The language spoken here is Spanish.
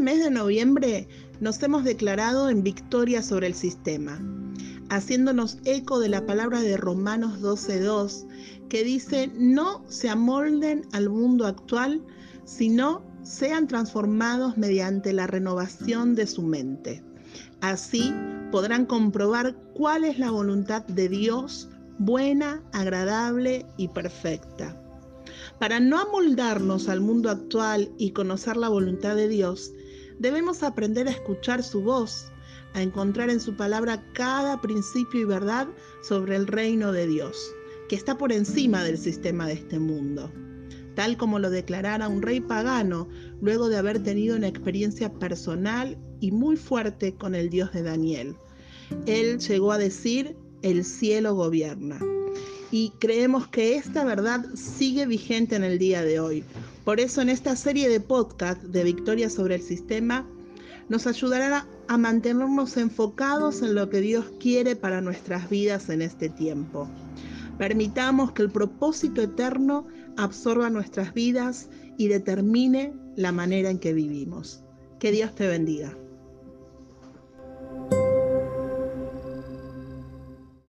mes de noviembre nos hemos declarado en victoria sobre el sistema, haciéndonos eco de la palabra de Romanos 12.2, que dice, no se amolden al mundo actual, sino sean transformados mediante la renovación de su mente. Así podrán comprobar cuál es la voluntad de Dios, buena, agradable y perfecta. Para no amoldarnos al mundo actual y conocer la voluntad de Dios, debemos aprender a escuchar su voz, a encontrar en su palabra cada principio y verdad sobre el reino de Dios, que está por encima del sistema de este mundo, tal como lo declarara un rey pagano luego de haber tenido una experiencia personal y muy fuerte con el Dios de Daniel. Él llegó a decir, el cielo gobierna. Y creemos que esta verdad sigue vigente en el día de hoy. Por eso en esta serie de podcast de Victoria sobre el Sistema nos ayudará a mantenernos enfocados en lo que Dios quiere para nuestras vidas en este tiempo. Permitamos que el propósito eterno absorba nuestras vidas y determine la manera en que vivimos. Que Dios te bendiga.